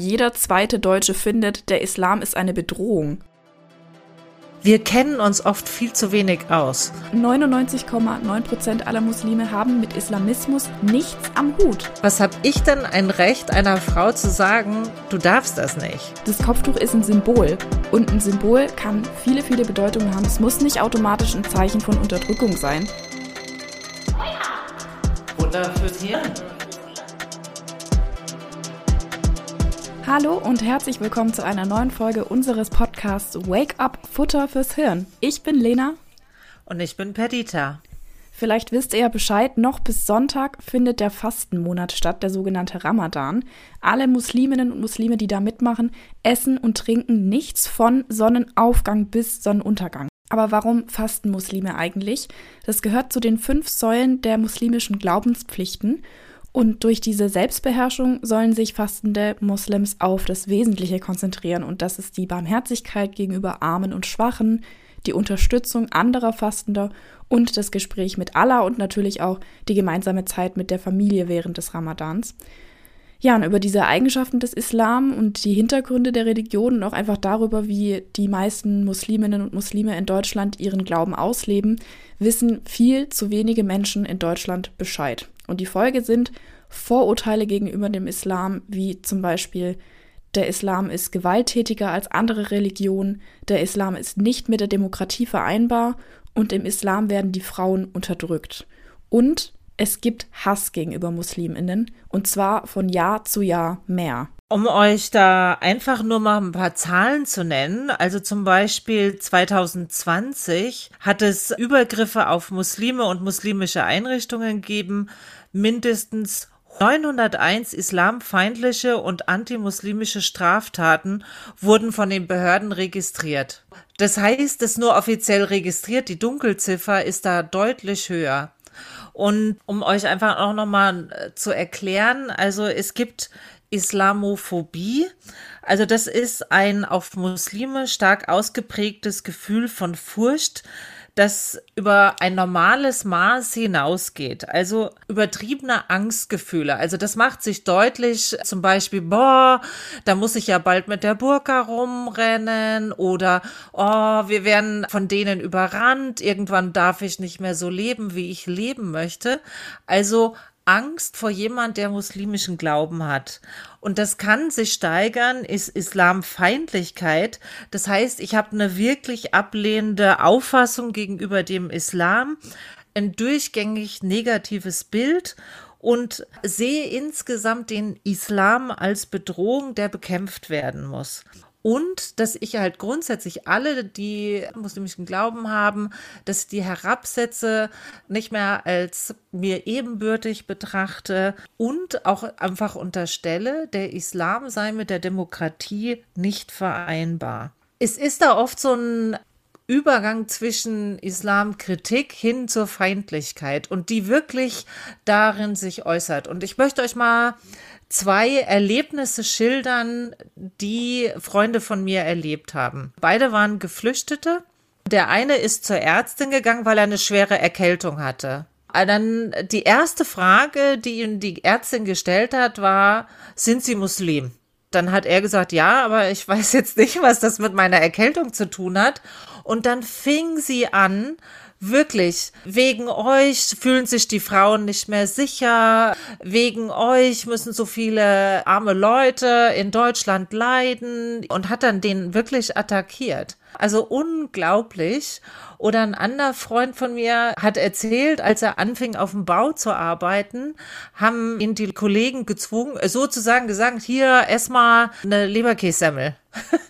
Jeder zweite Deutsche findet, der Islam ist eine Bedrohung. Wir kennen uns oft viel zu wenig aus. 99,9% aller Muslime haben mit Islamismus nichts am Hut. Was habe ich denn ein Recht, einer Frau zu sagen, du darfst das nicht? Das Kopftuch ist ein Symbol. Und ein Symbol kann viele, viele Bedeutungen haben. Es muss nicht automatisch ein Zeichen von Unterdrückung sein. Wunder fürs Hirn. Hallo und herzlich willkommen zu einer neuen Folge unseres Podcasts Wake Up Futter fürs Hirn. Ich bin Lena. Und ich bin Perdita. Vielleicht wisst ihr ja Bescheid, noch bis Sonntag findet der Fastenmonat statt, der sogenannte Ramadan. Alle Musliminnen und Muslime, die da mitmachen, essen und trinken nichts von Sonnenaufgang bis Sonnenuntergang. Aber warum fasten Muslime eigentlich? Das gehört zu den fünf Säulen der muslimischen Glaubenspflichten und durch diese Selbstbeherrschung sollen sich fastende Moslems auf das Wesentliche konzentrieren. Und das ist die Barmherzigkeit gegenüber Armen und Schwachen, die Unterstützung anderer Fastender und das Gespräch mit Allah und natürlich auch die gemeinsame Zeit mit der Familie während des Ramadans. Ja, und über diese Eigenschaften des Islam und die Hintergründe der Religion und auch einfach darüber, wie die meisten Musliminnen und Muslime in Deutschland ihren Glauben ausleben, wissen viel zu wenige Menschen in Deutschland Bescheid. Und die Folge sind Vorurteile gegenüber dem Islam, wie zum Beispiel der Islam ist gewalttätiger als andere Religionen, der Islam ist nicht mit der Demokratie vereinbar und im Islam werden die Frauen unterdrückt. Und es gibt Hass gegenüber Musliminnen und zwar von Jahr zu Jahr mehr. Um euch da einfach nur mal ein paar Zahlen zu nennen, also zum Beispiel 2020 hat es Übergriffe auf Muslime und muslimische Einrichtungen gegeben, mindestens 901 islamfeindliche und antimuslimische Straftaten wurden von den Behörden registriert. Das heißt, es nur offiziell registriert, die Dunkelziffer ist da deutlich höher. Und um euch einfach auch nochmal äh, zu erklären, also es gibt Islamophobie. Also das ist ein auf Muslime stark ausgeprägtes Gefühl von Furcht, das über ein normales Maß hinausgeht. Also übertriebene Angstgefühle. Also das macht sich deutlich, zum Beispiel, boah, da muss ich ja bald mit der Burka rumrennen oder, oh, wir werden von denen überrannt, irgendwann darf ich nicht mehr so leben, wie ich leben möchte. Also Angst vor jemand, der muslimischen Glauben hat. Und das kann sich steigern, ist Islamfeindlichkeit. Das heißt, ich habe eine wirklich ablehnende Auffassung gegenüber dem Islam, ein durchgängig negatives Bild und sehe insgesamt den Islam als Bedrohung, der bekämpft werden muss. Und dass ich halt grundsätzlich alle, die muslimischen Glauben haben, dass ich die herabsetze, nicht mehr als mir ebenbürtig betrachte und auch einfach unterstelle, der Islam sei mit der Demokratie nicht vereinbar. Es ist da oft so ein Übergang zwischen Islamkritik hin zur Feindlichkeit und die wirklich darin sich äußert. Und ich möchte euch mal zwei Erlebnisse schildern, die Freunde von mir erlebt haben. Beide waren Geflüchtete. Der eine ist zur Ärztin gegangen, weil er eine schwere Erkältung hatte. Dann die erste Frage, die ihm die Ärztin gestellt hat, war, sind Sie Muslim? Dann hat er gesagt, ja, aber ich weiß jetzt nicht, was das mit meiner Erkältung zu tun hat. Und dann fing sie an, Wirklich, wegen euch fühlen sich die Frauen nicht mehr sicher. Wegen euch müssen so viele arme Leute in Deutschland leiden und hat dann den wirklich attackiert. Also unglaublich. Oder ein anderer Freund von mir hat erzählt, als er anfing auf dem Bau zu arbeiten, haben ihn die Kollegen gezwungen, sozusagen gesagt, hier erstmal eine Leberkässemmel.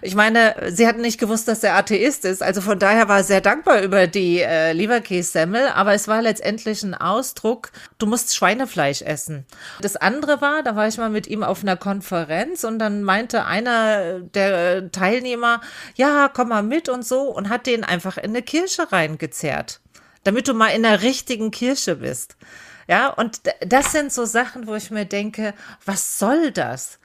Ich meine, sie hatten nicht gewusst, dass er Atheist ist, also von daher war er sehr dankbar über die äh, Leberkässemmel, aber es war letztendlich ein Ausdruck, du musst Schweinefleisch essen. Das andere war, da war ich mal mit ihm auf einer Konferenz und dann meinte einer der Teilnehmer, ja, komm mal mit und so und hat den einfach in eine Kirche reingezerrt, damit du mal in der richtigen Kirche bist. Ja, und das sind so Sachen, wo ich mir denke, was soll das?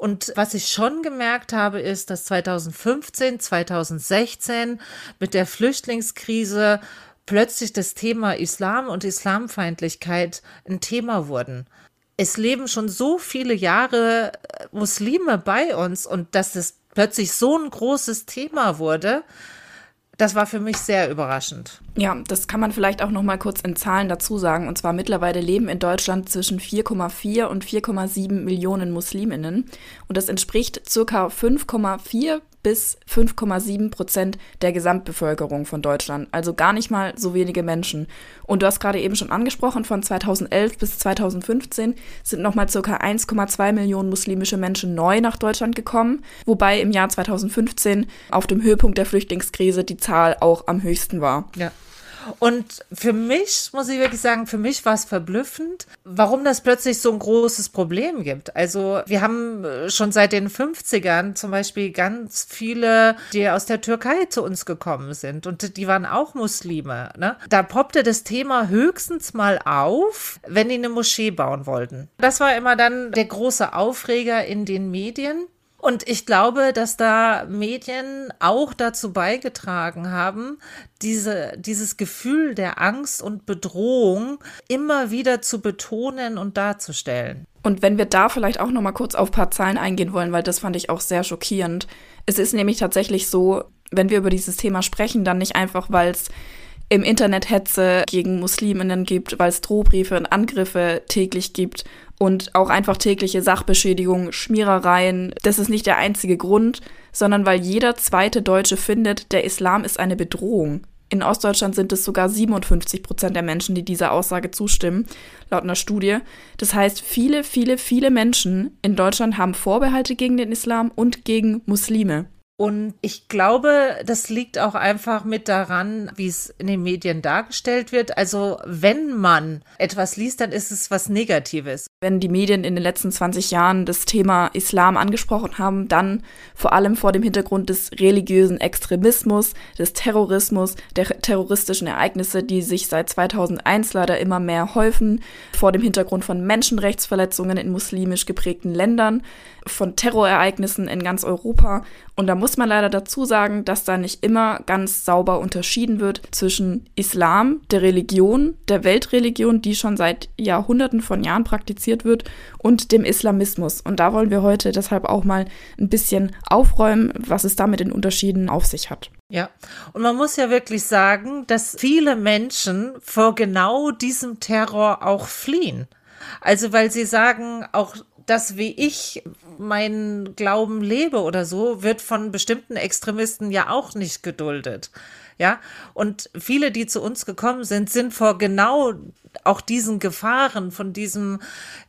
Und was ich schon gemerkt habe, ist, dass 2015, 2016 mit der Flüchtlingskrise plötzlich das Thema Islam und Islamfeindlichkeit ein Thema wurden. es leben schon so viele Jahre äh, Muslime bei uns und dass es plötzlich so ein großes Thema wurde, das war für mich sehr überraschend. Ja, das kann man vielleicht auch noch mal kurz in Zahlen dazu sagen. Und zwar mittlerweile leben in Deutschland zwischen 4,4 und 4,7 Millionen Musliminnen. Und das entspricht circa 5,4 bis 5,7 Prozent der Gesamtbevölkerung von Deutschland. Also gar nicht mal so wenige Menschen. Und du hast gerade eben schon angesprochen, von 2011 bis 2015 sind nochmal circa 1,2 Millionen muslimische Menschen neu nach Deutschland gekommen, wobei im Jahr 2015 auf dem Höhepunkt der Flüchtlingskrise die Zahl auch am höchsten war. Ja. Und für mich, muss ich wirklich sagen, für mich war es verblüffend, warum das plötzlich so ein großes Problem gibt. Also wir haben äh, schon seit den 50ern zum Beispiel ganz viele, die aus der Türkei zu uns gekommen sind und die waren auch Muslime. Ne? Da poppte das Thema höchstens mal auf, wenn die eine Moschee bauen wollten. Das war immer dann der große Aufreger in den Medien. Und ich glaube, dass da Medien auch dazu beigetragen haben, diese, dieses Gefühl der Angst und Bedrohung immer wieder zu betonen und darzustellen. Und wenn wir da vielleicht auch noch mal kurz auf ein paar Zahlen eingehen wollen, weil das fand ich auch sehr schockierend. Es ist nämlich tatsächlich so, wenn wir über dieses Thema sprechen, dann nicht einfach, weil es im Internet Hetze gegen Musliminnen gibt, weil es Drohbriefe und Angriffe täglich gibt und auch einfach tägliche Sachbeschädigung, Schmierereien. Das ist nicht der einzige Grund, sondern weil jeder zweite Deutsche findet, der Islam ist eine Bedrohung. In Ostdeutschland sind es sogar 57 Prozent der Menschen, die dieser Aussage zustimmen, laut einer Studie. Das heißt, viele, viele, viele Menschen in Deutschland haben Vorbehalte gegen den Islam und gegen Muslime. Und ich glaube, das liegt auch einfach mit daran, wie es in den Medien dargestellt wird. Also wenn man etwas liest, dann ist es was Negatives. Wenn die Medien in den letzten 20 Jahren das Thema Islam angesprochen haben, dann vor allem vor dem Hintergrund des religiösen Extremismus, des Terrorismus, der terroristischen Ereignisse, die sich seit 2001 leider immer mehr häufen, vor dem Hintergrund von Menschenrechtsverletzungen in muslimisch geprägten Ländern, von Terrorereignissen in ganz Europa. Und da muss man leider dazu sagen, dass da nicht immer ganz sauber unterschieden wird zwischen Islam, der Religion, der Weltreligion, die schon seit Jahrhunderten von Jahren praktiziert wird, und dem Islamismus. Und da wollen wir heute deshalb auch mal ein bisschen aufräumen, was es da mit den Unterschieden auf sich hat. Ja, und man muss ja wirklich sagen, dass viele Menschen vor genau diesem Terror auch fliehen. Also weil sie sagen, auch das, wie ich meinen Glauben lebe oder so, wird von bestimmten Extremisten ja auch nicht geduldet. Ja, und viele, die zu uns gekommen sind, sind vor genau auch diesen Gefahren, von diesem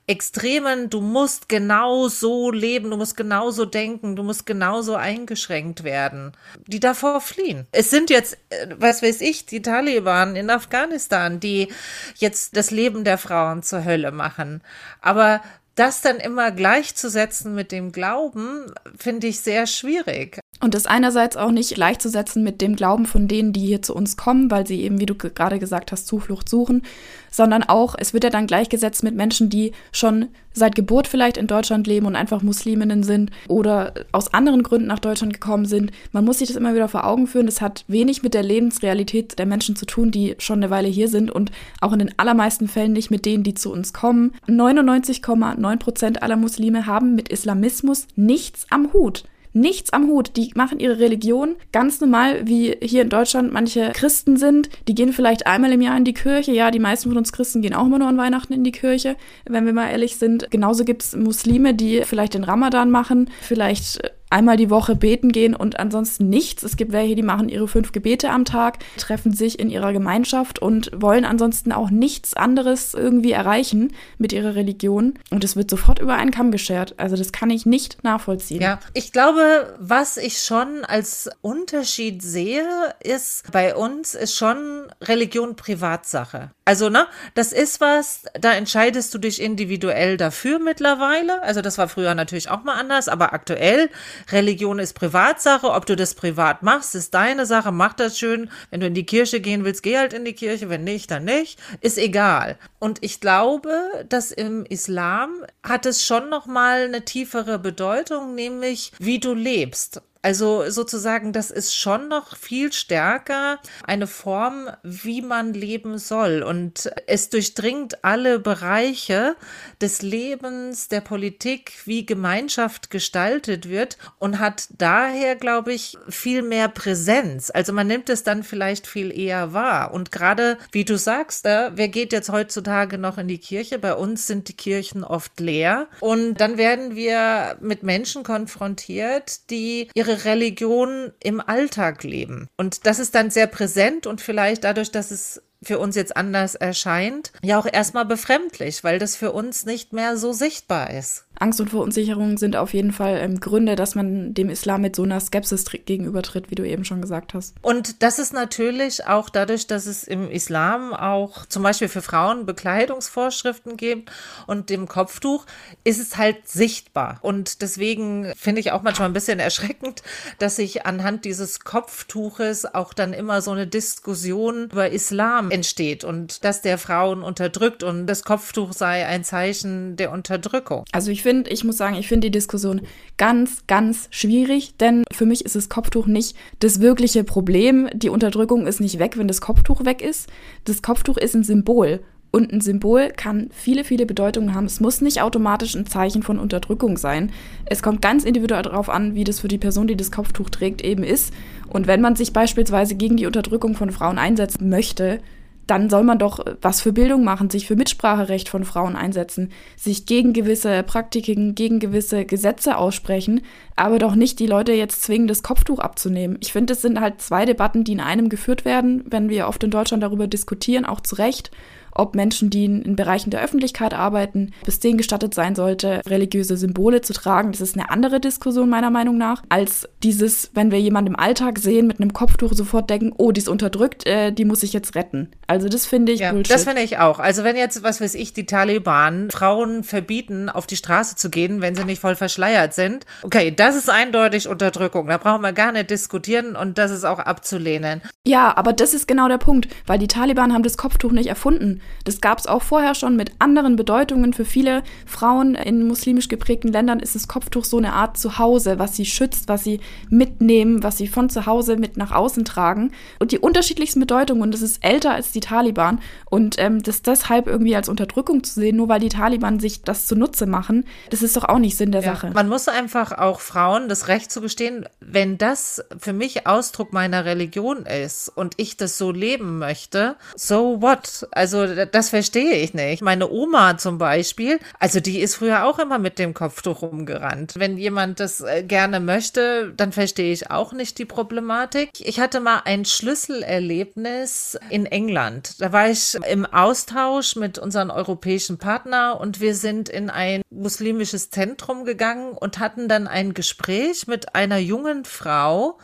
extremen, du musst genau so leben, du musst genauso denken, du musst genauso eingeschränkt werden, die davor fliehen. Es sind jetzt, äh, was weiß ich, die Taliban in Afghanistan, die jetzt das Leben der Frauen zur Hölle machen. Aber das dann immer gleichzusetzen mit dem Glauben, finde ich sehr schwierig. Und das einerseits auch nicht gleichzusetzen mit dem Glauben von denen, die hier zu uns kommen, weil sie eben, wie du gerade gesagt hast, Zuflucht suchen, sondern auch, es wird ja dann gleichgesetzt mit Menschen, die schon seit Geburt vielleicht in Deutschland leben und einfach Musliminnen sind oder aus anderen Gründen nach Deutschland gekommen sind. Man muss sich das immer wieder vor Augen führen. Das hat wenig mit der Lebensrealität der Menschen zu tun, die schon eine Weile hier sind und auch in den allermeisten Fällen nicht mit denen, die zu uns kommen. 99,9 Prozent aller Muslime haben mit Islamismus nichts am Hut nichts am Hut. Die machen ihre Religion ganz normal, wie hier in Deutschland manche Christen sind. Die gehen vielleicht einmal im Jahr in die Kirche. Ja, die meisten von uns Christen gehen auch immer nur an Weihnachten in die Kirche, wenn wir mal ehrlich sind. Genauso gibt es Muslime, die vielleicht den Ramadan machen, vielleicht einmal die Woche beten gehen und ansonsten nichts. Es gibt welche, die machen ihre fünf Gebete am Tag, treffen sich in ihrer Gemeinschaft und wollen ansonsten auch nichts anderes irgendwie erreichen mit ihrer Religion. Und es wird sofort über einen Kamm geschert. Also das kann ich nicht nachvollziehen. Ja, ich glaube, was ich schon als Unterschied sehe, ist, bei uns ist schon Religion Privatsache. Also, ne, das ist was, da entscheidest du dich individuell dafür mittlerweile. Also, das war früher natürlich auch mal anders, aber aktuell Religion ist Privatsache. Ob du das privat machst, ist deine Sache. Mach das schön. Wenn du in die Kirche gehen willst, geh halt in die Kirche. Wenn nicht, dann nicht. Ist egal. Und ich glaube, dass im Islam hat es schon noch mal eine tiefere Bedeutung, nämlich wie du lebst. Also sozusagen, das ist schon noch viel stärker eine Form, wie man leben soll. Und es durchdringt alle Bereiche des Lebens, der Politik, wie Gemeinschaft gestaltet wird und hat daher, glaube ich, viel mehr Präsenz. Also man nimmt es dann vielleicht viel eher wahr. Und gerade, wie du sagst, äh, wer geht jetzt heutzutage noch in die Kirche? Bei uns sind die Kirchen oft leer. Und dann werden wir mit Menschen konfrontiert, die ihre Religion im Alltag leben. Und das ist dann sehr präsent und vielleicht dadurch, dass es für uns jetzt anders erscheint, ja auch erstmal befremdlich, weil das für uns nicht mehr so sichtbar ist. Angst und Verunsicherung sind auf jeden Fall ähm, Gründe, dass man dem Islam mit so einer Skepsis gegenübertritt, wie du eben schon gesagt hast. Und das ist natürlich auch dadurch, dass es im Islam auch zum Beispiel für Frauen Bekleidungsvorschriften gibt und dem Kopftuch, ist es halt sichtbar. Und deswegen finde ich auch manchmal ein bisschen erschreckend, dass sich anhand dieses Kopftuches auch dann immer so eine Diskussion über Islam entsteht und dass der Frauen unterdrückt und das Kopftuch sei ein Zeichen der Unterdrückung. Also ich finde, ich muss sagen, ich finde die Diskussion ganz, ganz schwierig, denn für mich ist das Kopftuch nicht das wirkliche Problem. Die Unterdrückung ist nicht weg, wenn das Kopftuch weg ist. Das Kopftuch ist ein Symbol. Und ein Symbol kann viele, viele Bedeutungen haben. Es muss nicht automatisch ein Zeichen von Unterdrückung sein. Es kommt ganz individuell darauf an, wie das für die Person, die das Kopftuch trägt, eben ist. Und wenn man sich beispielsweise gegen die Unterdrückung von Frauen einsetzen möchte, dann soll man doch was für Bildung machen, sich für Mitspracherecht von Frauen einsetzen, sich gegen gewisse Praktiken, gegen gewisse Gesetze aussprechen, aber doch nicht die Leute jetzt zwingen, das Kopftuch abzunehmen. Ich finde, es sind halt zwei Debatten, die in einem geführt werden, wenn wir oft in Deutschland darüber diskutieren, auch zu Recht ob Menschen, die in, in Bereichen der Öffentlichkeit arbeiten, bis denen gestattet sein sollte, religiöse Symbole zu tragen. Das ist eine andere Diskussion meiner Meinung nach, als dieses, wenn wir jemanden im Alltag sehen mit einem Kopftuch sofort denken, oh, die ist unterdrückt, äh, die muss ich jetzt retten. Also das finde ich ja, Bullshit. Das finde ich auch. Also wenn jetzt, was weiß ich, die Taliban Frauen verbieten, auf die Straße zu gehen, wenn sie nicht voll verschleiert sind, okay, das ist eindeutig Unterdrückung. Da brauchen wir gar nicht diskutieren und das ist auch abzulehnen. Ja, aber das ist genau der Punkt, weil die Taliban haben das Kopftuch nicht erfunden. Das gab es auch vorher schon mit anderen Bedeutungen. Für viele Frauen in muslimisch geprägten Ländern ist das Kopftuch so eine Art Zuhause, was sie schützt, was sie mitnehmen, was sie von zu Hause mit nach außen tragen. Und die unterschiedlichsten Bedeutungen, und das ist älter als die Taliban. Und ähm, das deshalb irgendwie als Unterdrückung zu sehen, nur weil die Taliban sich das zunutze machen, das ist doch auch nicht Sinn der ja, Sache. Man muss einfach auch Frauen das Recht zugestehen, wenn das für mich Ausdruck meiner Religion ist und ich das so leben möchte, so what? Also das verstehe ich nicht. Meine Oma zum Beispiel, also die ist früher auch immer mit dem Kopftuch rumgerannt. Wenn jemand das äh, gerne möchte, dann verstehe ich auch nicht die Problematik. Ich hatte mal ein Schlüsselerlebnis in England. Da war ich im Austausch mit unseren europäischen Partner und wir sind in ein muslimisches Zentrum gegangen und hatten dann ein Gespräch mit einer jungen Frau,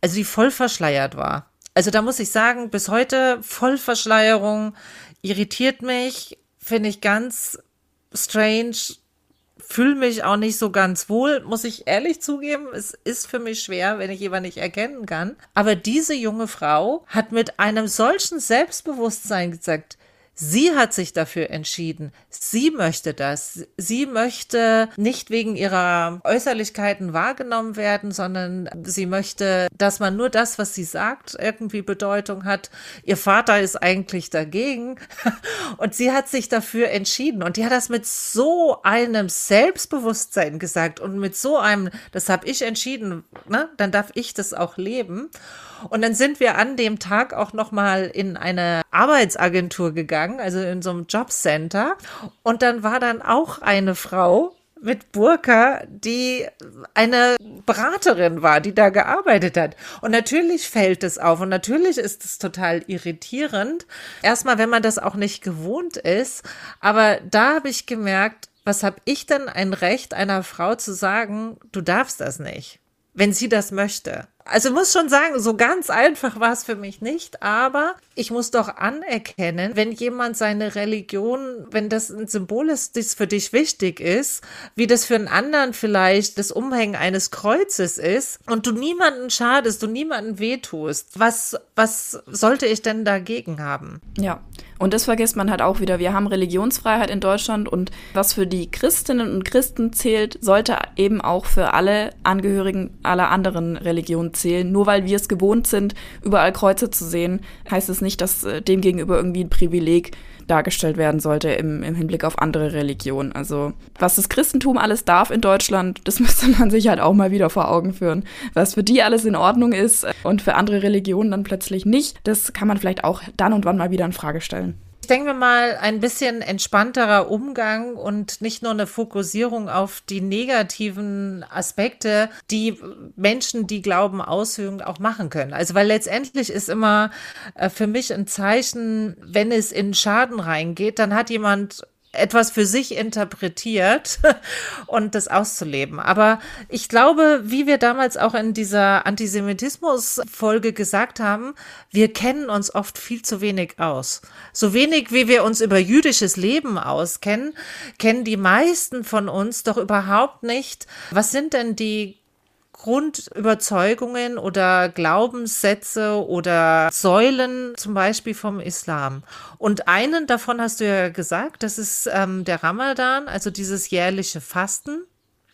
also die voll verschleiert war. Also da muss ich sagen, bis heute Vollverschleierung irritiert mich, finde ich ganz strange, fühle mich auch nicht so ganz wohl, muss ich ehrlich zugeben. Es ist für mich schwer, wenn ich jemanden nicht erkennen kann. Aber diese junge Frau hat mit einem solchen Selbstbewusstsein gesagt, Sie hat sich dafür entschieden. Sie möchte das. Sie möchte nicht wegen ihrer Äußerlichkeiten wahrgenommen werden, sondern sie möchte, dass man nur das, was sie sagt, irgendwie Bedeutung hat. Ihr Vater ist eigentlich dagegen. Und sie hat sich dafür entschieden. Und die hat das mit so einem Selbstbewusstsein gesagt und mit so einem, das habe ich entschieden, ne? dann darf ich das auch leben. Und dann sind wir an dem Tag auch noch mal in eine Arbeitsagentur gegangen, also in so einem Jobcenter. Und dann war dann auch eine Frau, mit Burka, die eine Beraterin war, die da gearbeitet hat. Und natürlich fällt es auf und natürlich ist es total irritierend. Erstmal, wenn man das auch nicht gewohnt ist. Aber da habe ich gemerkt, was habe ich denn ein Recht einer Frau zu sagen, du darfst das nicht, wenn sie das möchte? Also muss schon sagen, so ganz einfach war es für mich nicht, aber ich muss doch anerkennen, wenn jemand seine Religion, wenn das ein Symbol ist, das für dich wichtig ist, wie das für einen anderen vielleicht das Umhängen eines Kreuzes ist und du niemanden schadest, du niemanden wehtust, was, was sollte ich denn dagegen haben? Ja, und das vergisst man halt auch wieder. Wir haben Religionsfreiheit in Deutschland und was für die Christinnen und Christen zählt, sollte eben auch für alle Angehörigen aller anderen Religionen zählen. Nur weil wir es gewohnt sind, überall Kreuze zu sehen, heißt es nicht, dass äh, dem gegenüber irgendwie ein Privileg dargestellt werden sollte im, im Hinblick auf andere Religionen. Also was das Christentum alles darf in Deutschland, das müsste man sich halt auch mal wieder vor Augen führen. Was für die alles in Ordnung ist und für andere Religionen dann plötzlich nicht, das kann man vielleicht auch dann und wann mal wieder in Frage stellen denke mir mal, ein bisschen entspannterer Umgang und nicht nur eine Fokussierung auf die negativen Aspekte, die Menschen, die Glauben ausüben, auch machen können. Also, weil letztendlich ist immer äh, für mich ein Zeichen, wenn es in Schaden reingeht, dann hat jemand etwas für sich interpretiert und das auszuleben. Aber ich glaube, wie wir damals auch in dieser Antisemitismus-Folge gesagt haben, wir kennen uns oft viel zu wenig aus. So wenig, wie wir uns über jüdisches Leben auskennen, kennen die meisten von uns doch überhaupt nicht, was sind denn die Grundüberzeugungen oder Glaubenssätze oder Säulen zum Beispiel vom Islam. Und einen davon hast du ja gesagt, das ist ähm, der Ramadan, also dieses jährliche Fasten.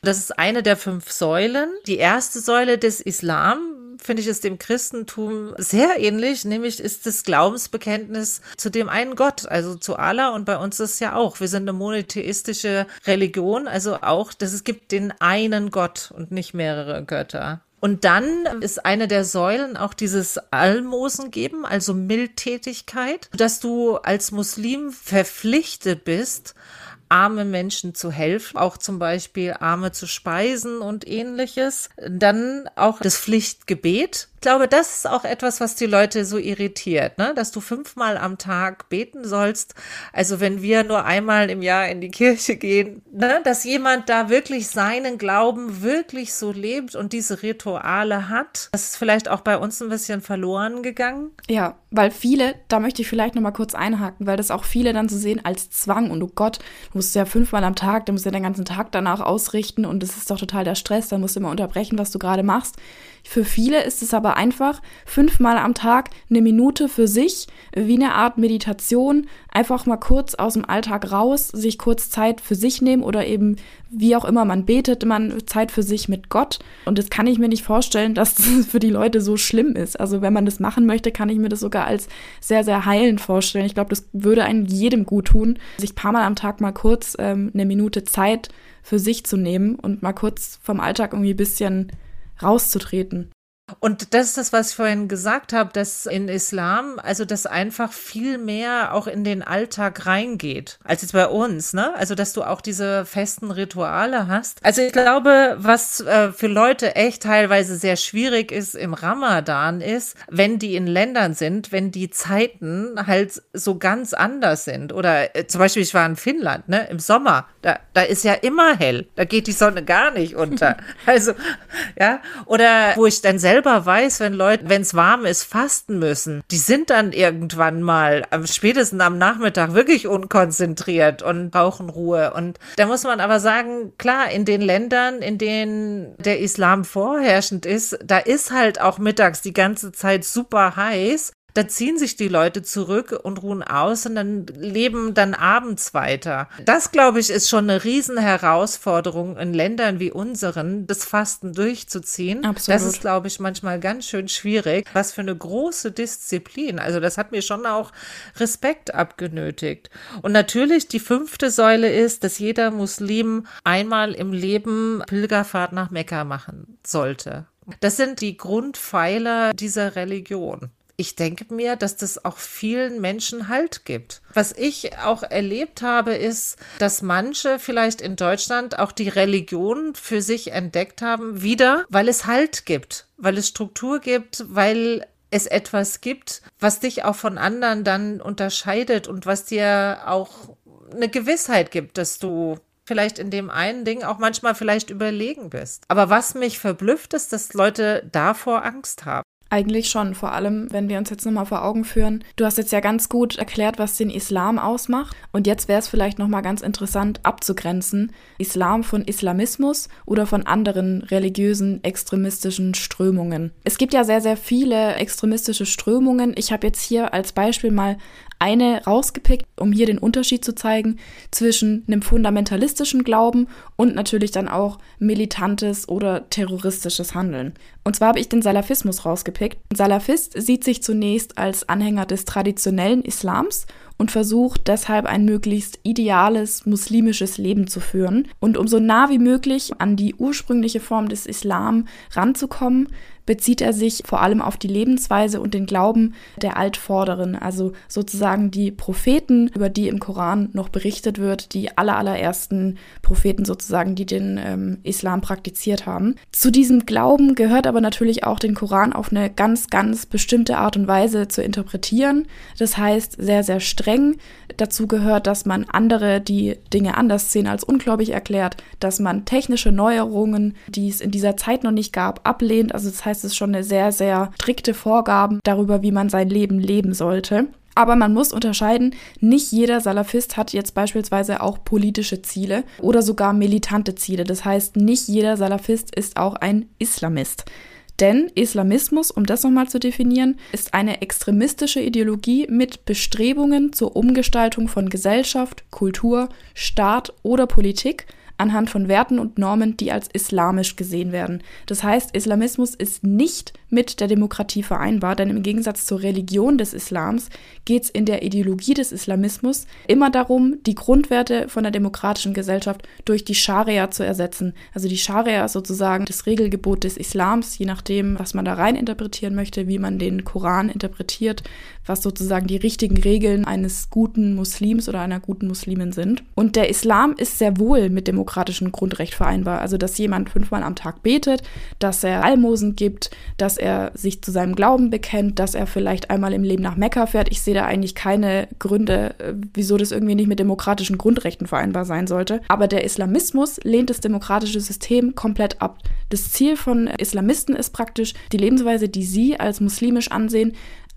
Das ist eine der fünf Säulen. Die erste Säule des Islam finde ich es dem Christentum sehr ähnlich, nämlich ist das Glaubensbekenntnis zu dem einen Gott, also zu Allah und bei uns ist es ja auch. Wir sind eine monotheistische Religion, also auch, dass es gibt den einen Gott und nicht mehrere Götter. Und dann ist eine der Säulen auch dieses Almosen geben, also Mildtätigkeit, dass du als Muslim verpflichtet bist, arme Menschen zu helfen, auch zum Beispiel Arme zu speisen und ähnliches. Dann auch das Pflichtgebet, glaube, das ist auch etwas, was die Leute so irritiert, ne? dass du fünfmal am Tag beten sollst. Also wenn wir nur einmal im Jahr in die Kirche gehen, ne? dass jemand da wirklich seinen Glauben wirklich so lebt und diese Rituale hat. Das ist vielleicht auch bei uns ein bisschen verloren gegangen. Ja, weil viele, da möchte ich vielleicht noch mal kurz einhaken, weil das auch viele dann so sehen als Zwang und oh Gott, du musst ja fünfmal am Tag, du musst ja den ganzen Tag danach ausrichten und das ist doch total der Stress, da musst du immer unterbrechen, was du gerade machst. Für viele ist es aber einfach fünfmal am Tag eine Minute für sich, wie eine Art Meditation, einfach mal kurz aus dem Alltag raus, sich kurz Zeit für sich nehmen oder eben wie auch immer man betet, man Zeit für sich mit Gott. Und das kann ich mir nicht vorstellen, dass das für die Leute so schlimm ist. Also wenn man das machen möchte, kann ich mir das sogar als sehr, sehr heilend vorstellen. Ich glaube, das würde einem jedem gut tun, sich paar Mal am Tag mal kurz ähm, eine Minute Zeit für sich zu nehmen und mal kurz vom Alltag irgendwie ein bisschen rauszutreten. Und das ist das, was ich vorhin gesagt habe, dass in Islam, also das einfach viel mehr auch in den Alltag reingeht, als jetzt bei uns, ne? Also, dass du auch diese festen Rituale hast. Also, ich glaube, was äh, für Leute echt teilweise sehr schwierig ist im Ramadan ist, wenn die in Ländern sind, wenn die Zeiten halt so ganz anders sind. Oder äh, zum Beispiel, ich war in Finnland, ne? Im Sommer, da, da ist ja immer hell, da geht die Sonne gar nicht unter. also, ja. Oder wo ich dann selbst selber weiß, wenn Leute, wenn es warm ist, fasten müssen, die sind dann irgendwann mal spätestens am Nachmittag wirklich unkonzentriert und brauchen Ruhe. Und da muss man aber sagen, klar, in den Ländern, in denen der Islam vorherrschend ist, da ist halt auch mittags die ganze Zeit super heiß da ziehen sich die Leute zurück und ruhen aus und dann leben dann abends weiter. Das, glaube ich, ist schon eine Riesenherausforderung in Ländern wie unseren, das Fasten durchzuziehen. Absolut. Das ist, glaube ich, manchmal ganz schön schwierig. Was für eine große Disziplin. Also das hat mir schon auch Respekt abgenötigt. Und natürlich die fünfte Säule ist, dass jeder Muslim einmal im Leben Pilgerfahrt nach Mekka machen sollte. Das sind die Grundpfeiler dieser Religion ich denke mir, dass das auch vielen Menschen Halt gibt. Was ich auch erlebt habe, ist, dass manche vielleicht in Deutschland auch die Religion für sich entdeckt haben, wieder, weil es Halt gibt, weil es Struktur gibt, weil es etwas gibt, was dich auch von anderen dann unterscheidet und was dir auch eine Gewissheit gibt, dass du vielleicht in dem einen Ding auch manchmal vielleicht überlegen bist. Aber was mich verblüfft, ist, dass Leute davor Angst haben. Eigentlich schon, vor allem, wenn wir uns jetzt nochmal vor Augen führen. Du hast jetzt ja ganz gut erklärt, was den Islam ausmacht. Und jetzt wäre es vielleicht nochmal ganz interessant abzugrenzen, Islam von Islamismus oder von anderen religiösen, extremistischen Strömungen. Es gibt ja sehr, sehr viele extremistische Strömungen. Ich habe jetzt hier als Beispiel mal eine rausgepickt, um hier den Unterschied zu zeigen zwischen einem fundamentalistischen Glauben und natürlich dann auch militantes oder terroristisches Handeln. Und zwar habe ich den Salafismus rausgepickt. Ein Salafist sieht sich zunächst als Anhänger des traditionellen Islams und versucht deshalb ein möglichst ideales muslimisches Leben zu führen und um so nah wie möglich an die ursprüngliche Form des Islam ranzukommen, bezieht er sich vor allem auf die Lebensweise und den Glauben der Altvorderen, also sozusagen die Propheten, über die im Koran noch berichtet wird, die allerallerersten Propheten sozusagen, die den ähm, Islam praktiziert haben. Zu diesem Glauben gehört aber natürlich auch den Koran auf eine ganz, ganz bestimmte Art und Weise zu interpretieren. Das heißt, sehr, sehr streng. Dazu gehört, dass man andere, die Dinge anders sehen als ungläubig erklärt, dass man technische Neuerungen, die es in dieser Zeit noch nicht gab, ablehnt. Also das heißt, heißt es schon eine sehr, sehr strikte Vorgaben darüber, wie man sein Leben leben sollte. Aber man muss unterscheiden, nicht jeder Salafist hat jetzt beispielsweise auch politische Ziele oder sogar militante Ziele. Das heißt, nicht jeder Salafist ist auch ein Islamist. Denn Islamismus, um das nochmal zu definieren, ist eine extremistische Ideologie mit Bestrebungen zur Umgestaltung von Gesellschaft, Kultur, Staat oder Politik anhand von Werten und Normen, die als islamisch gesehen werden. Das heißt, Islamismus ist nicht mit der Demokratie vereinbar, denn im Gegensatz zur Religion des Islams geht es in der Ideologie des Islamismus immer darum, die Grundwerte von der demokratischen Gesellschaft durch die Scharia zu ersetzen. Also die Scharia ist sozusagen das Regelgebot des Islams, je nachdem, was man da rein interpretieren möchte, wie man den Koran interpretiert, was sozusagen die richtigen Regeln eines guten Muslims oder einer guten Muslimin sind. Und der Islam ist sehr wohl mit demokratischen Grundrecht vereinbar. Also dass jemand fünfmal am Tag betet, dass er Almosen gibt, dass er sich zu seinem Glauben bekennt, dass er vielleicht einmal im Leben nach Mekka fährt. Ich sehe da eigentlich keine Gründe, äh, wieso das irgendwie nicht mit demokratischen Grundrechten vereinbar sein sollte. Aber der Islamismus lehnt das demokratische System komplett ab. Das Ziel von Islamisten ist praktisch, die Lebensweise, die sie als muslimisch ansehen,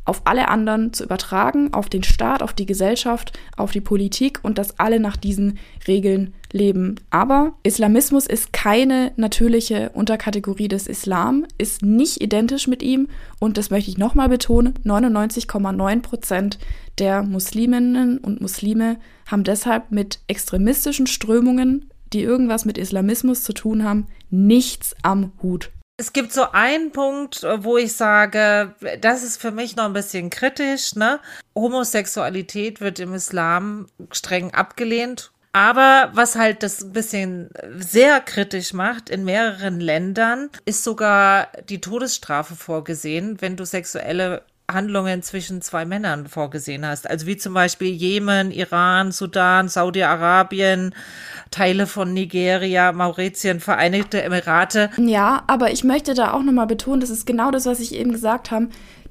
auf alle anderen zu übertragen, auf den Staat, auf die Gesellschaft, auf die Politik und dass alle nach diesen Regeln leben. Aber Islamismus ist keine natürliche Unterkategorie des Islam, ist nicht identisch mit ihm und das möchte ich nochmal betonen, 99,9 Prozent der Musliminnen und Muslime haben deshalb mit extremistischen Strömungen, die irgendwas mit Islamismus zu tun haben, nichts am Hut. Es gibt so einen Punkt, wo ich sage, das ist für mich noch ein bisschen kritisch. Ne? Homosexualität wird im Islam streng abgelehnt. Aber was halt das ein bisschen sehr kritisch macht, in mehreren Ländern ist sogar die Todesstrafe vorgesehen, wenn du sexuelle Handlungen zwischen zwei Männern vorgesehen hast. Also wie zum Beispiel Jemen, Iran, Sudan, Saudi-Arabien, Teile von Nigeria, Mauretien, Vereinigte Emirate. Ja, aber ich möchte da auch nochmal betonen, das ist genau das, was ich eben gesagt habe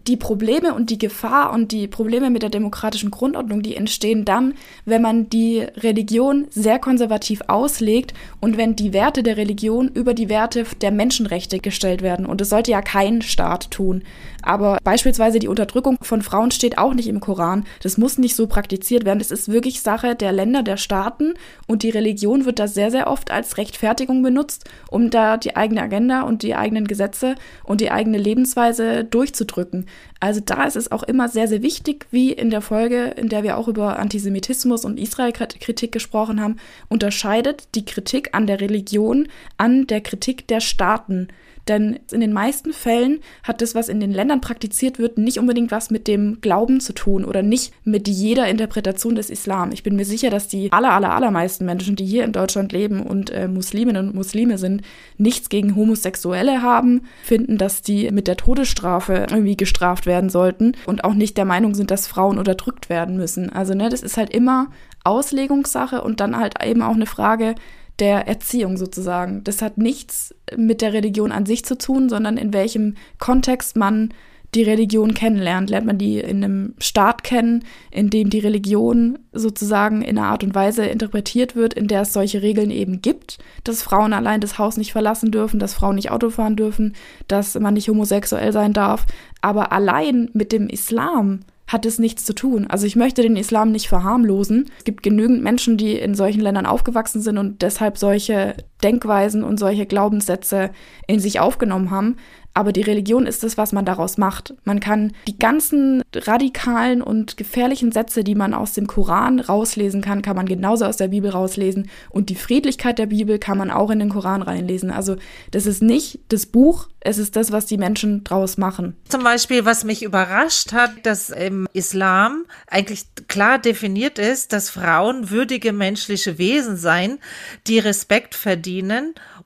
die Probleme und die Gefahr und die Probleme mit der demokratischen Grundordnung, die entstehen dann, wenn man die Religion sehr konservativ auslegt und wenn die Werte der Religion über die Werte der Menschenrechte gestellt werden. Und das sollte ja kein Staat tun. Aber beispielsweise die Unterdrückung von Frauen steht auch nicht im Koran. Das muss nicht so praktiziert werden. Das ist wirklich Sache der Länder, der Staaten. Und die Religion wird da sehr, sehr oft als Rechtfertigung benutzt, um da die eigene Agenda und die eigenen Gesetze und die eigene Lebensweise durchzudrücken. Also da ist es auch immer sehr, sehr wichtig, wie in der Folge, in der wir auch über Antisemitismus und Israel-Kritik gesprochen haben, unterscheidet die Kritik an der Religion an der Kritik der Staaten. Denn in den meisten Fällen hat das, was in den Ländern praktiziert wird, nicht unbedingt was mit dem Glauben zu tun oder nicht mit jeder Interpretation des Islam. Ich bin mir sicher, dass die aller, aller, allermeisten Menschen, die hier in Deutschland leben und äh, Musliminnen und Muslime sind, nichts gegen Homosexuelle haben, finden, dass die mit der Todesstrafe irgendwie gestraft werden sollten und auch nicht der Meinung sind, dass Frauen unterdrückt werden müssen. Also, ne, das ist halt immer Auslegungssache und dann halt eben auch eine Frage, der Erziehung sozusagen. Das hat nichts mit der Religion an sich zu tun, sondern in welchem Kontext man die Religion kennenlernt. Lernt man die in einem Staat kennen, in dem die Religion sozusagen in einer Art und Weise interpretiert wird, in der es solche Regeln eben gibt, dass Frauen allein das Haus nicht verlassen dürfen, dass Frauen nicht Auto fahren dürfen, dass man nicht homosexuell sein darf. Aber allein mit dem Islam hat es nichts zu tun. Also ich möchte den Islam nicht verharmlosen. Es gibt genügend Menschen, die in solchen Ländern aufgewachsen sind und deshalb solche Denkweisen und solche Glaubenssätze in sich aufgenommen haben. Aber die Religion ist das, was man daraus macht. Man kann die ganzen radikalen und gefährlichen Sätze, die man aus dem Koran rauslesen kann, kann man genauso aus der Bibel rauslesen. Und die Friedlichkeit der Bibel kann man auch in den Koran reinlesen. Also das ist nicht das Buch, es ist das, was die Menschen draus machen. Zum Beispiel, was mich überrascht hat, dass im Islam eigentlich klar definiert ist, dass Frauen würdige menschliche Wesen seien, die Respekt verdienen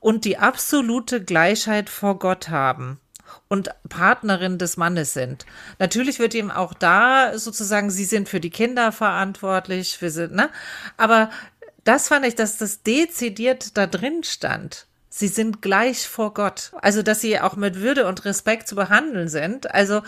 und die absolute Gleichheit vor Gott haben und Partnerin des Mannes sind. Natürlich wird ihm auch da sozusagen, sie sind für die Kinder verantwortlich, wir sind, ne? Aber das fand ich, dass das dezidiert da drin stand. Sie sind gleich vor Gott. Also, dass sie auch mit Würde und Respekt zu behandeln sind. Also,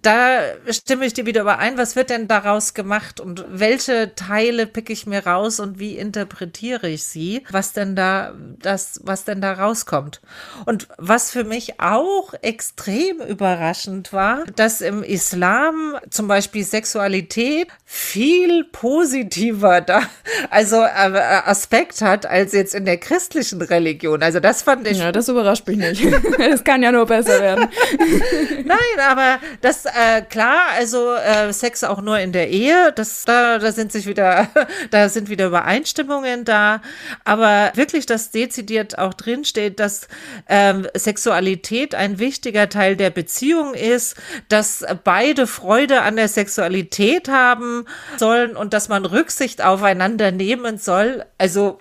da stimme ich dir wieder überein. Was wird denn daraus gemacht und welche Teile picke ich mir raus und wie interpretiere ich sie? Was denn da, das, was denn da rauskommt? Und was für mich auch extrem überraschend war, dass im Islam zum Beispiel Sexualität viel positiver da, also äh, Aspekt hat als jetzt in der christlichen Religion. Also das fand ich. Ja, das überrascht mich nicht. Es kann ja nur besser werden. Nein, aber das, äh, klar, also äh, Sex auch nur in der Ehe, das, da, da sind sich wieder, da sind wieder Übereinstimmungen da. Aber wirklich, dass dezidiert auch drinsteht, dass ähm, Sexualität ein wichtiger Teil der Beziehung ist, dass beide Freude an der Sexualität haben sollen und dass man Rücksicht aufeinander nehmen soll. Also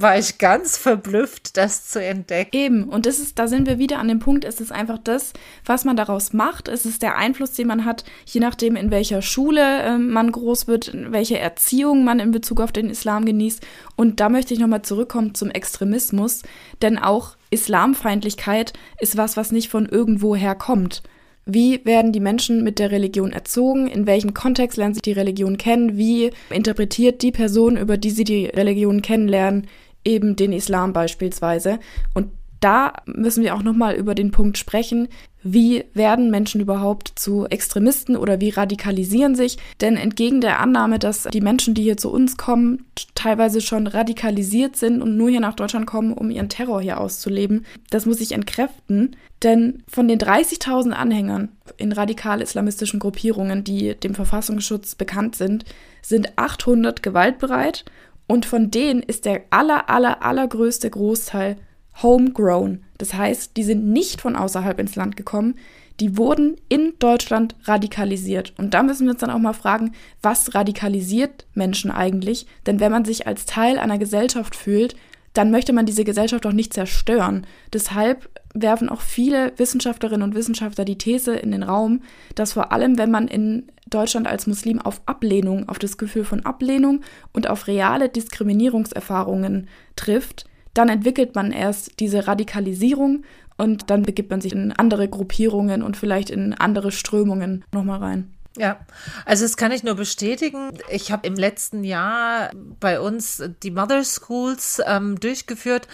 war ich ganz verblüfft, das zu entdecken. Eben, und das ist, da sind wir wieder an dem Punkt, es ist einfach das, was man daraus macht, es ist der Einfluss, den man hat, je nachdem, in welcher Schule äh, man groß wird, welche Erziehung man in Bezug auf den Islam genießt. Und da möchte ich nochmal zurückkommen zum Extremismus, denn auch Islamfeindlichkeit ist was, was nicht von irgendwoher kommt. Wie werden die Menschen mit der Religion erzogen? In welchem Kontext lernen sie die Religion kennen? Wie interpretiert die Person, über die sie die Religion kennenlernen, eben den Islam beispielsweise. Und da müssen wir auch nochmal über den Punkt sprechen, wie werden Menschen überhaupt zu Extremisten oder wie radikalisieren sich? Denn entgegen der Annahme, dass die Menschen, die hier zu uns kommen, teilweise schon radikalisiert sind und nur hier nach Deutschland kommen, um ihren Terror hier auszuleben, das muss ich entkräften. Denn von den 30.000 Anhängern in radikal-islamistischen Gruppierungen, die dem Verfassungsschutz bekannt sind, sind 800 gewaltbereit und von denen ist der aller, aller, allergrößte Großteil homegrown. Das heißt, die sind nicht von außerhalb ins Land gekommen, die wurden in Deutschland radikalisiert. Und da müssen wir uns dann auch mal fragen, was radikalisiert Menschen eigentlich? Denn wenn man sich als Teil einer Gesellschaft fühlt, dann möchte man diese Gesellschaft auch nicht zerstören. Deshalb werfen auch viele Wissenschaftlerinnen und Wissenschaftler die These in den Raum, dass vor allem, wenn man in Deutschland als Muslim auf Ablehnung, auf das Gefühl von Ablehnung und auf reale Diskriminierungserfahrungen trifft, dann entwickelt man erst diese Radikalisierung und dann begibt man sich in andere Gruppierungen und vielleicht in andere Strömungen nochmal rein. Ja, also das kann ich nur bestätigen. Ich habe im letzten Jahr bei uns die Mother Schools ähm, durchgeführt.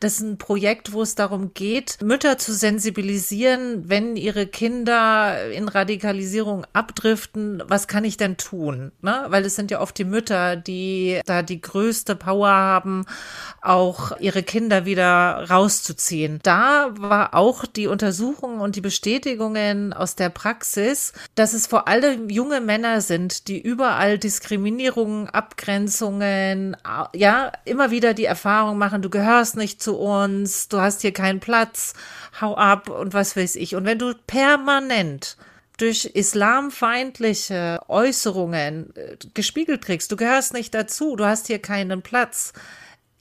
Das ist ein Projekt, wo es darum geht, Mütter zu sensibilisieren, wenn ihre Kinder in Radikalisierung abdriften, was kann ich denn tun? Ne? Weil es sind ja oft die Mütter, die da die größte Power haben, auch ihre Kinder wieder rauszuziehen. Da war auch die Untersuchung und die Bestätigungen aus der Praxis, dass es vor allem alle junge Männer sind, die überall Diskriminierungen, Abgrenzungen, ja, immer wieder die Erfahrung machen, du gehörst nicht zu uns, du hast hier keinen Platz, hau ab und was weiß ich. Und wenn du permanent durch islamfeindliche Äußerungen äh, gespiegelt kriegst, du gehörst nicht dazu, du hast hier keinen Platz.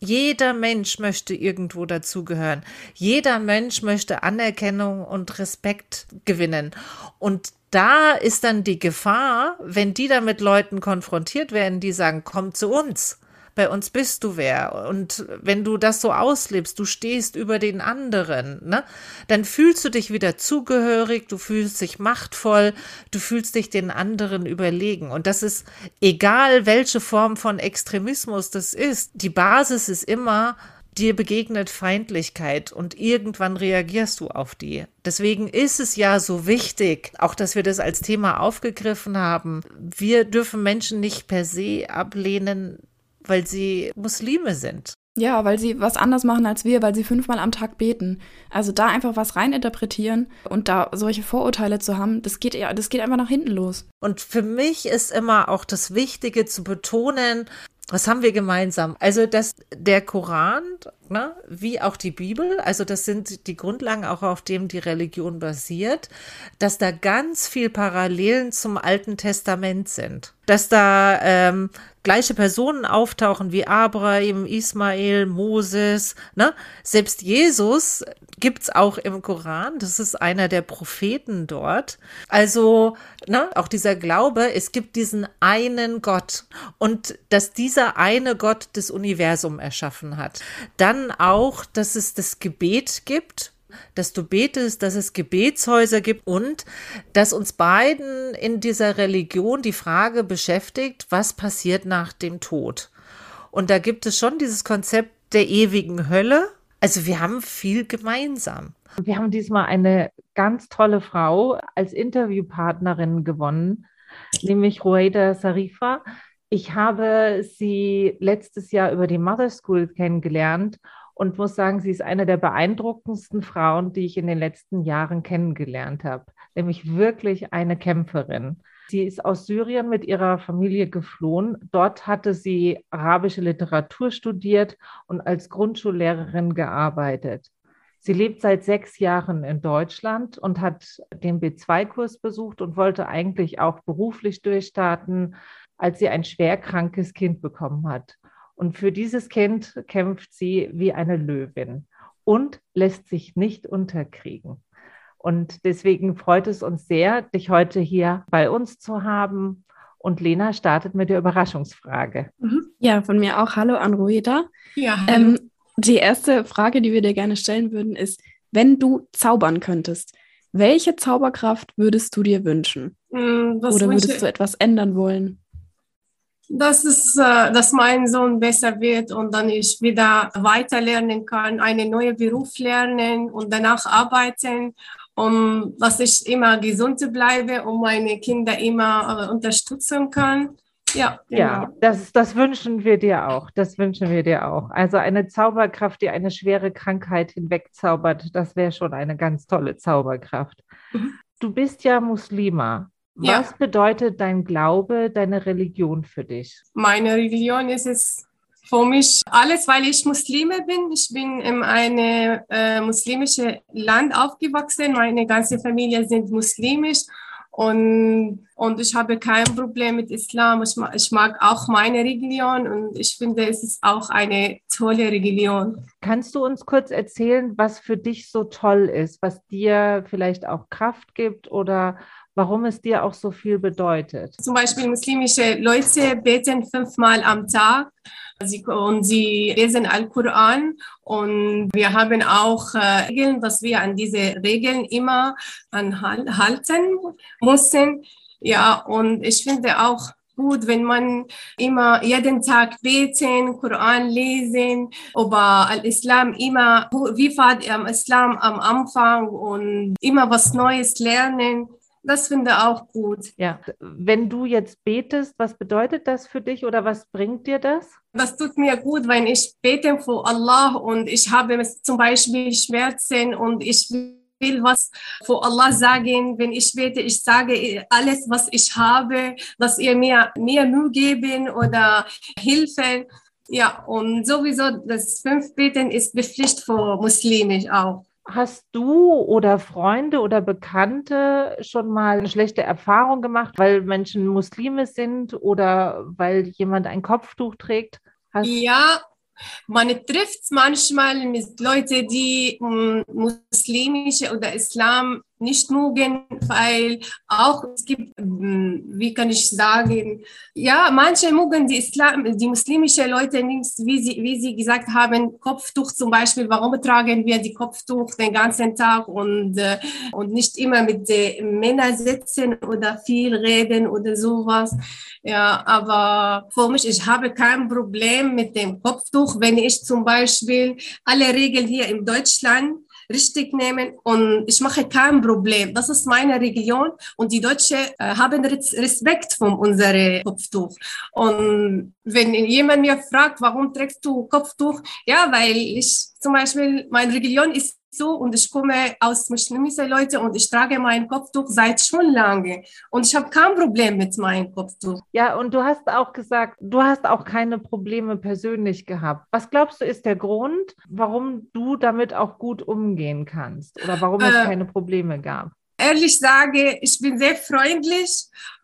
Jeder Mensch möchte irgendwo dazugehören. Jeder Mensch möchte Anerkennung und Respekt gewinnen. Und da ist dann die Gefahr, wenn die dann mit Leuten konfrontiert werden, die sagen, komm zu uns, bei uns bist du wer. Und wenn du das so auslebst, du stehst über den anderen, ne, dann fühlst du dich wieder zugehörig, du fühlst dich machtvoll, du fühlst dich den anderen überlegen. Und das ist egal, welche Form von Extremismus das ist. Die Basis ist immer, dir begegnet Feindlichkeit und irgendwann reagierst du auf die. Deswegen ist es ja so wichtig, auch dass wir das als Thema aufgegriffen haben. Wir dürfen Menschen nicht per se ablehnen, weil sie Muslime sind. Ja, weil sie was anders machen als wir, weil sie fünfmal am Tag beten. Also da einfach was reininterpretieren und da solche Vorurteile zu haben, das geht ja, das geht einfach nach hinten los. Und für mich ist immer auch das Wichtige zu betonen, was haben wir gemeinsam? Also, dass der Koran, ne, wie auch die Bibel, also das sind die Grundlagen, auch auf dem die Religion basiert, dass da ganz viel Parallelen zum Alten Testament sind. Dass da ähm, gleiche Personen auftauchen wie Abraham, Ismael, Moses. Ne? Selbst Jesus gibt's auch im Koran. Das ist einer der Propheten dort. Also ne, auch dieser Glaube, es gibt diesen einen Gott und dass dieser eine Gott das Universum erschaffen hat. Dann auch, dass es das Gebet gibt dass du betest, dass es Gebetshäuser gibt und dass uns beiden in dieser Religion die Frage beschäftigt, was passiert nach dem Tod. Und da gibt es schon dieses Konzept der ewigen Hölle. Also wir haben viel gemeinsam. Wir haben diesmal eine ganz tolle Frau als Interviewpartnerin gewonnen, nämlich Rueda Sarifa. Ich habe sie letztes Jahr über die Mother School kennengelernt und muss sagen, sie ist eine der beeindruckendsten Frauen, die ich in den letzten Jahren kennengelernt habe, nämlich wirklich eine Kämpferin. Sie ist aus Syrien mit ihrer Familie geflohen. Dort hatte sie arabische Literatur studiert und als Grundschullehrerin gearbeitet. Sie lebt seit sechs Jahren in Deutschland und hat den B2-Kurs besucht und wollte eigentlich auch beruflich durchstarten, als sie ein schwerkrankes Kind bekommen hat. Und für dieses Kind kämpft sie wie eine Löwin und lässt sich nicht unterkriegen. Und deswegen freut es uns sehr, dich heute hier bei uns zu haben. Und Lena startet mit der Überraschungsfrage. Mhm. Ja, von mir auch. Hallo an Rueda. Ja, hallo. Ähm, die erste Frage, die wir dir gerne stellen würden, ist, wenn du zaubern könntest, welche Zauberkraft würdest du dir wünschen? Mm, Oder würdest du etwas ändern wollen? Dass, es, äh, dass mein Sohn besser wird und dann ich wieder weiter lernen kann, einen neuen Beruf lernen und danach arbeiten, um dass ich immer gesund bleibe und meine Kinder immer äh, unterstützen kann. Ja, genau. ja das, das wünschen wir dir auch. Das wünschen wir dir auch. Also eine Zauberkraft, die eine schwere Krankheit hinwegzaubert, das wäre schon eine ganz tolle Zauberkraft. Mhm. Du bist ja Muslima. Was ja. bedeutet dein Glaube, deine Religion für dich? Meine Religion ist es für mich alles, weil ich Muslime bin. Ich bin in einem äh, muslimischen Land aufgewachsen. Meine ganze Familie sind muslimisch und, und ich habe kein Problem mit Islam. Ich mag, ich mag auch meine Religion und ich finde, es ist auch eine tolle Religion. Kannst du uns kurz erzählen, was für dich so toll ist, was dir vielleicht auch Kraft gibt oder warum es dir auch so viel bedeutet? Zum Beispiel muslimische Leute beten fünfmal am Tag Sie, und sie lesen Al-Quran und wir haben auch äh, Regeln, dass wir an diese Regeln immer anhalten müssen. Ja, und ich finde auch gut, wenn man immer jeden Tag beten, Koran lesen, über Al-Islam immer, wie war der Islam am Anfang und immer was Neues lernen. Das finde ich auch gut. Ja, wenn du jetzt betest, was bedeutet das für dich oder was bringt dir das? Das tut mir gut, wenn ich bete vor Allah und ich habe zum Beispiel Schmerzen und ich will was vor Allah sagen. Wenn ich bete, ich sage alles, was ich habe, dass ihr mir mehr Mühe geben oder helfen. Ja, und sowieso das fünf Beten ist Pflicht für Muslimisch auch. Hast du oder Freunde oder Bekannte schon mal eine schlechte Erfahrung gemacht, weil Menschen Muslime sind oder weil jemand ein Kopftuch trägt? Hast ja, man trifft manchmal mit Leuten, die hm, muslimische oder Islam nicht mögen, weil auch es gibt, hm, wie kann ich sagen, ja, manche mögen die Islam, die muslimische Leute nicht, wie sie, wie sie gesagt haben, Kopftuch zum Beispiel. Warum tragen wir die Kopftuch den ganzen Tag und, äh, und nicht immer mit den Männern sitzen oder viel reden oder sowas? Ja, aber für mich, ich habe kein Problem mit dem Kopftuch, wenn ich zum Beispiel alle Regeln hier in Deutschland richtig nehmen und ich mache kein Problem. Das ist meine Region und die Deutschen äh, haben Respekt von unserem Kopftuch. Und wenn jemand mir fragt, warum trägst du Kopftuch? Ja, weil ich zum Beispiel, meine Region ist so und ich komme aus muslimischen Leuten und ich trage mein Kopftuch seit schon lange und ich habe kein Problem mit meinem Kopftuch. Ja, und du hast auch gesagt, du hast auch keine Probleme persönlich gehabt. Was glaubst du ist der Grund, warum du damit auch gut umgehen kannst oder warum es äh, keine Probleme gab? Ehrlich sage, ich bin sehr freundlich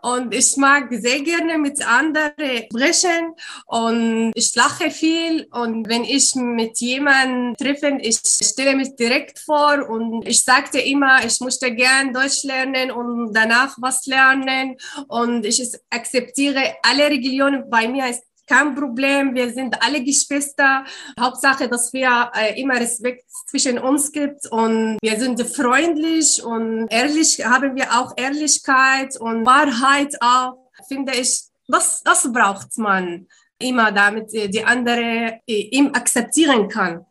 und ich mag sehr gerne mit anderen sprechen und ich lache viel und wenn ich mit jemandem treffe, ich stelle mich direkt vor und ich sagte immer, ich möchte gern Deutsch lernen und danach was lernen und ich akzeptiere alle Religionen. Bei mir ist kein Problem, wir sind alle Geschwister. Hauptsache, dass wir äh, immer Respekt zwischen uns gibt und wir sind freundlich und ehrlich, haben wir auch Ehrlichkeit und Wahrheit auch, finde ich, das, das braucht man immer, damit äh, die andere äh, ihm akzeptieren kann.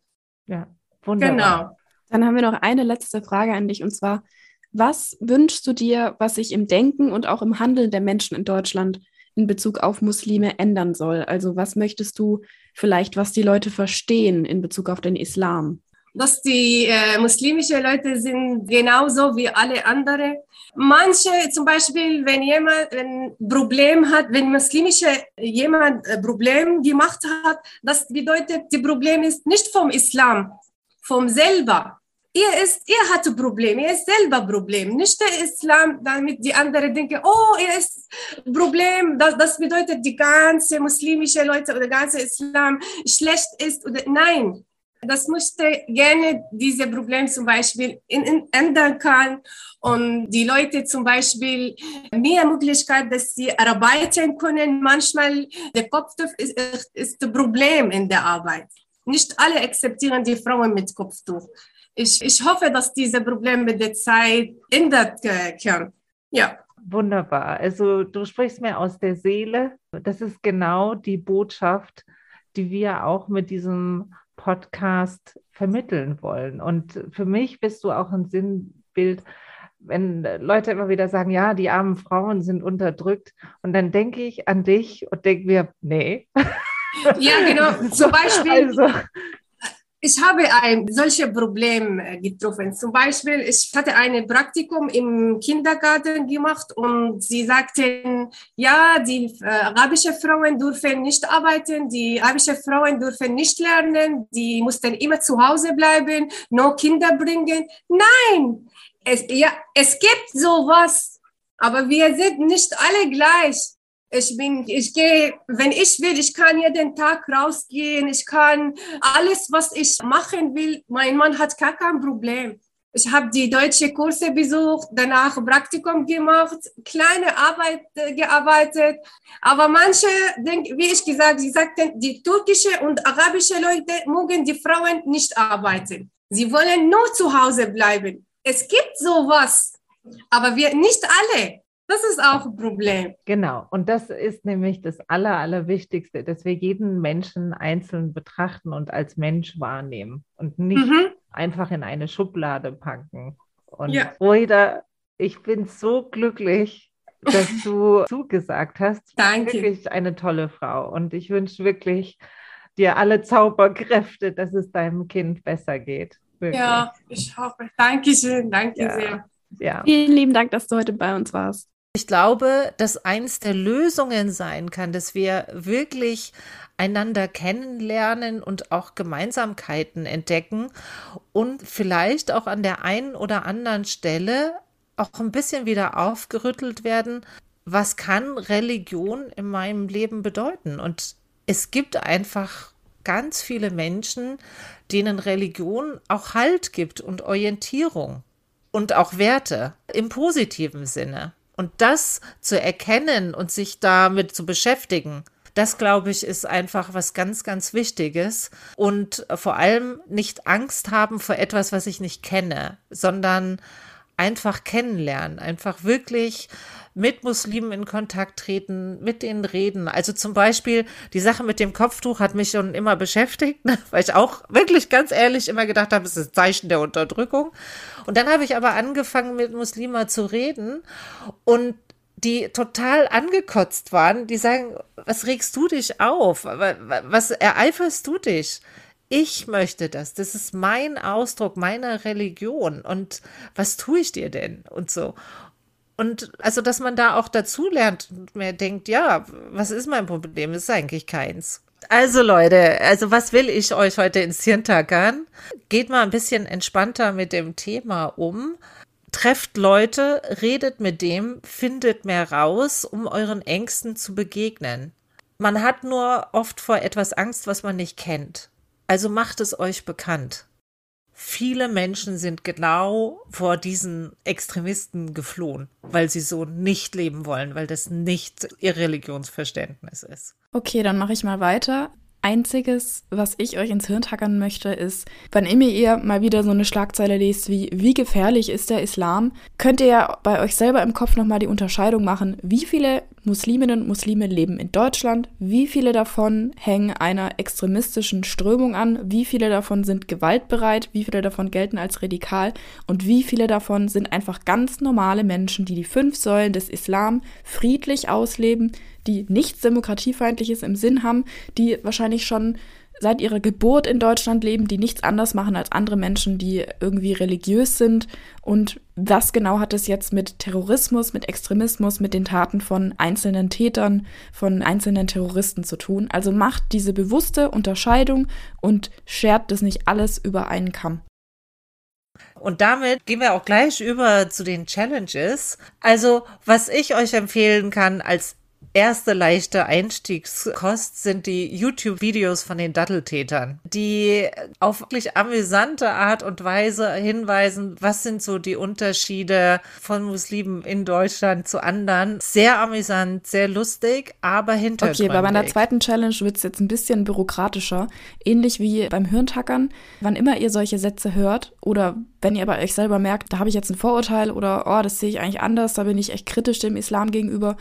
Ja, wunderbar. Genau. Dann haben wir noch eine letzte Frage an dich und zwar, was wünschst du dir, was sich im Denken und auch im Handeln der Menschen in Deutschland in Bezug auf Muslime ändern soll? Also was möchtest du vielleicht, was die Leute verstehen in Bezug auf den Islam? Dass die äh, muslimische Leute sind genauso wie alle anderen. Manche, zum Beispiel, wenn jemand ein Problem hat, wenn muslimische jemand ein Problem gemacht hat, das bedeutet, das Problem ist nicht vom Islam, vom selber er ist, er hat Problem, er ist selber Problem, nicht der Islam, damit die anderen denken, oh, er ist Problem, das, das bedeutet, die ganze muslimische Leute oder ganze Islam schlecht ist oder nein. Das müsste gerne diese Problem zum Beispiel in, in ändern kann und die Leute zum Beispiel mehr Möglichkeit, dass sie arbeiten können. Manchmal der Kopftuch ist, ist ein Problem in der Arbeit. Nicht alle akzeptieren die Frauen mit Kopftuch ich, ich hoffe, dass diese Probleme mit der Zeit ändert können. Ja. Wunderbar. Also du sprichst mir aus der Seele. Das ist genau die Botschaft, die wir auch mit diesem Podcast vermitteln wollen. Und für mich bist du auch ein Sinnbild, wenn Leute immer wieder sagen, ja, die armen Frauen sind unterdrückt. Und dann denke ich an dich und denke mir, nee. Ja, genau. Zum Beispiel, also, ich habe ein solches Problem äh, getroffen. Zum Beispiel, ich hatte ein Praktikum im Kindergarten gemacht und sie sagten, ja, die äh, arabischen Frauen dürfen nicht arbeiten, die arabischen Frauen dürfen nicht lernen, die mussten immer zu Hause bleiben, nur Kinder bringen. Nein, es, ja, es gibt sowas, aber wir sind nicht alle gleich. Ich bin, ich gehe, wenn ich will, ich kann jeden Tag rausgehen, ich kann alles, was ich machen will. Mein Mann hat gar kein Problem. Ich habe die deutsche Kurse besucht, danach Praktikum gemacht, kleine Arbeit äh, gearbeitet. Aber manche, wie ich gesagt, sie sagten, die türkische und arabische Leute mögen die Frauen nicht arbeiten. Sie wollen nur zu Hause bleiben. Es gibt sowas, aber wir nicht alle. Das ist auch ein Problem. Genau. Und das ist nämlich das Aller, Allerwichtigste, dass wir jeden Menschen einzeln betrachten und als Mensch wahrnehmen und nicht mhm. einfach in eine Schublade packen. Und ja. Ruida, ich bin so glücklich, dass du zugesagt hast. Danke. Wirklich eine tolle Frau. Und ich wünsche wirklich dir alle Zauberkräfte, dass es deinem Kind besser geht. Wirklich. Ja, ich hoffe. Dankeschön. Danke ja. sehr. Ja. Vielen lieben Dank, dass du heute bei uns warst. Ich glaube, dass eins der Lösungen sein kann, dass wir wirklich einander kennenlernen und auch Gemeinsamkeiten entdecken und vielleicht auch an der einen oder anderen Stelle auch ein bisschen wieder aufgerüttelt werden, was kann Religion in meinem Leben bedeuten? Und es gibt einfach ganz viele Menschen, denen Religion auch Halt gibt und Orientierung. und auch Werte im positiven Sinne. Und das zu erkennen und sich damit zu beschäftigen, das glaube ich ist einfach was ganz, ganz Wichtiges. Und vor allem nicht Angst haben vor etwas, was ich nicht kenne, sondern einfach kennenlernen, einfach wirklich mit Muslimen in Kontakt treten, mit denen reden. Also zum Beispiel die Sache mit dem Kopftuch hat mich schon immer beschäftigt, ne? weil ich auch wirklich ganz ehrlich immer gedacht habe, es ist ein Zeichen der Unterdrückung. Und dann habe ich aber angefangen mit Muslima zu reden und die total angekotzt waren, die sagen, was regst du dich auf? Was ereiferst du dich? Ich möchte das. Das ist mein Ausdruck meiner Religion. Und was tue ich dir denn? Und so. Und also, dass man da auch dazu lernt und mir denkt, ja, was ist mein Problem? Ist eigentlich keins. Also Leute, also was will ich euch heute ins Hirn tackern? Geht mal ein bisschen entspannter mit dem Thema um. Trefft Leute, redet mit dem, findet mehr raus, um euren Ängsten zu begegnen. Man hat nur oft vor etwas Angst, was man nicht kennt. Also macht es euch bekannt. Viele Menschen sind genau vor diesen Extremisten geflohen, weil sie so nicht leben wollen, weil das nicht ihr Religionsverständnis ist. Okay, dann mache ich mal weiter. Einziges, was ich euch ins Hirn tackern möchte, ist, wann immer ihr mal wieder so eine Schlagzeile lest wie wie gefährlich ist der Islam, könnt ihr ja bei euch selber im Kopf nochmal die Unterscheidung machen, wie viele Musliminnen und Muslime leben in Deutschland, wie viele davon hängen einer extremistischen Strömung an, wie viele davon sind gewaltbereit, wie viele davon gelten als radikal und wie viele davon sind einfach ganz normale Menschen, die die fünf Säulen des Islam friedlich ausleben, die nichts Demokratiefeindliches im Sinn haben, die wahrscheinlich schon seit ihrer Geburt in Deutschland leben, die nichts anders machen als andere Menschen, die irgendwie religiös sind. Und was genau hat es jetzt mit Terrorismus, mit Extremismus, mit den Taten von einzelnen Tätern, von einzelnen Terroristen zu tun? Also macht diese bewusste Unterscheidung und schert das nicht alles über einen Kamm. Und damit gehen wir auch gleich über zu den Challenges. Also, was ich euch empfehlen kann als erste leichte Einstiegskost sind die YouTube-Videos von den Datteltätern, die auf wirklich amüsante Art und Weise hinweisen, was sind so die Unterschiede von Muslimen in Deutschland zu anderen. Sehr amüsant, sehr lustig, aber hintergründig. Okay, bei meiner zweiten Challenge wird es jetzt ein bisschen bürokratischer. Ähnlich wie beim Hirntackern. Wann immer ihr solche Sätze hört oder wenn ihr bei euch selber merkt, da habe ich jetzt ein Vorurteil oder oh, das sehe ich eigentlich anders, da bin ich echt kritisch dem Islam gegenüber,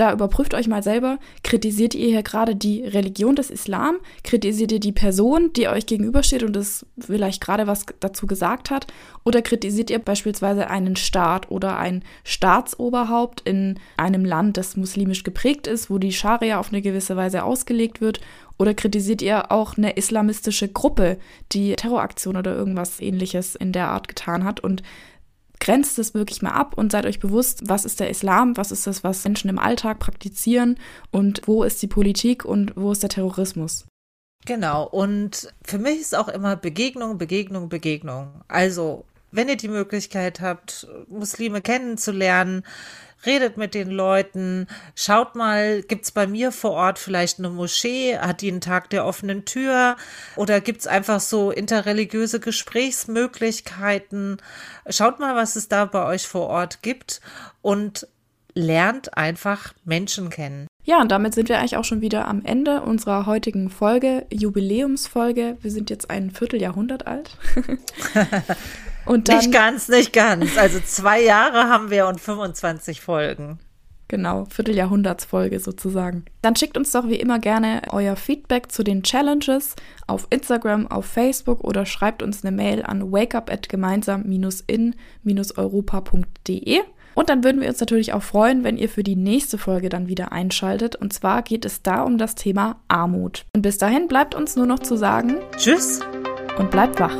da überprüft euch mal selber, kritisiert ihr hier gerade die Religion des Islam? Kritisiert ihr die Person, die euch gegenübersteht und das vielleicht gerade was dazu gesagt hat? Oder kritisiert ihr beispielsweise einen Staat oder ein Staatsoberhaupt in einem Land, das muslimisch geprägt ist, wo die Scharia auf eine gewisse Weise ausgelegt wird? Oder kritisiert ihr auch eine islamistische Gruppe, die Terroraktion oder irgendwas ähnliches in der Art getan hat und grenzt es wirklich mal ab und seid euch bewusst, was ist der Islam, was ist das, was Menschen im Alltag praktizieren und wo ist die Politik und wo ist der Terrorismus. Genau, und für mich ist auch immer Begegnung, Begegnung, Begegnung. Also, wenn ihr die Möglichkeit habt, Muslime kennenzulernen, redet mit den Leuten, schaut mal, gibt's bei mir vor Ort vielleicht eine Moschee, hat die einen Tag der offenen Tür oder gibt's einfach so interreligiöse Gesprächsmöglichkeiten. Schaut mal, was es da bei euch vor Ort gibt und lernt einfach Menschen kennen. Ja, und damit sind wir eigentlich auch schon wieder am Ende unserer heutigen Folge, Jubiläumsfolge. Wir sind jetzt ein Vierteljahrhundert alt. Und dann, nicht ganz, nicht ganz. Also zwei Jahre haben wir und 25 Folgen. Genau, Vierteljahrhundertsfolge sozusagen. Dann schickt uns doch wie immer gerne euer Feedback zu den Challenges auf Instagram, auf Facebook oder schreibt uns eine Mail an wakeup@gemeinsam-in-europa.de. Und dann würden wir uns natürlich auch freuen, wenn ihr für die nächste Folge dann wieder einschaltet. Und zwar geht es da um das Thema Armut. Und bis dahin bleibt uns nur noch zu sagen Tschüss und bleibt wach.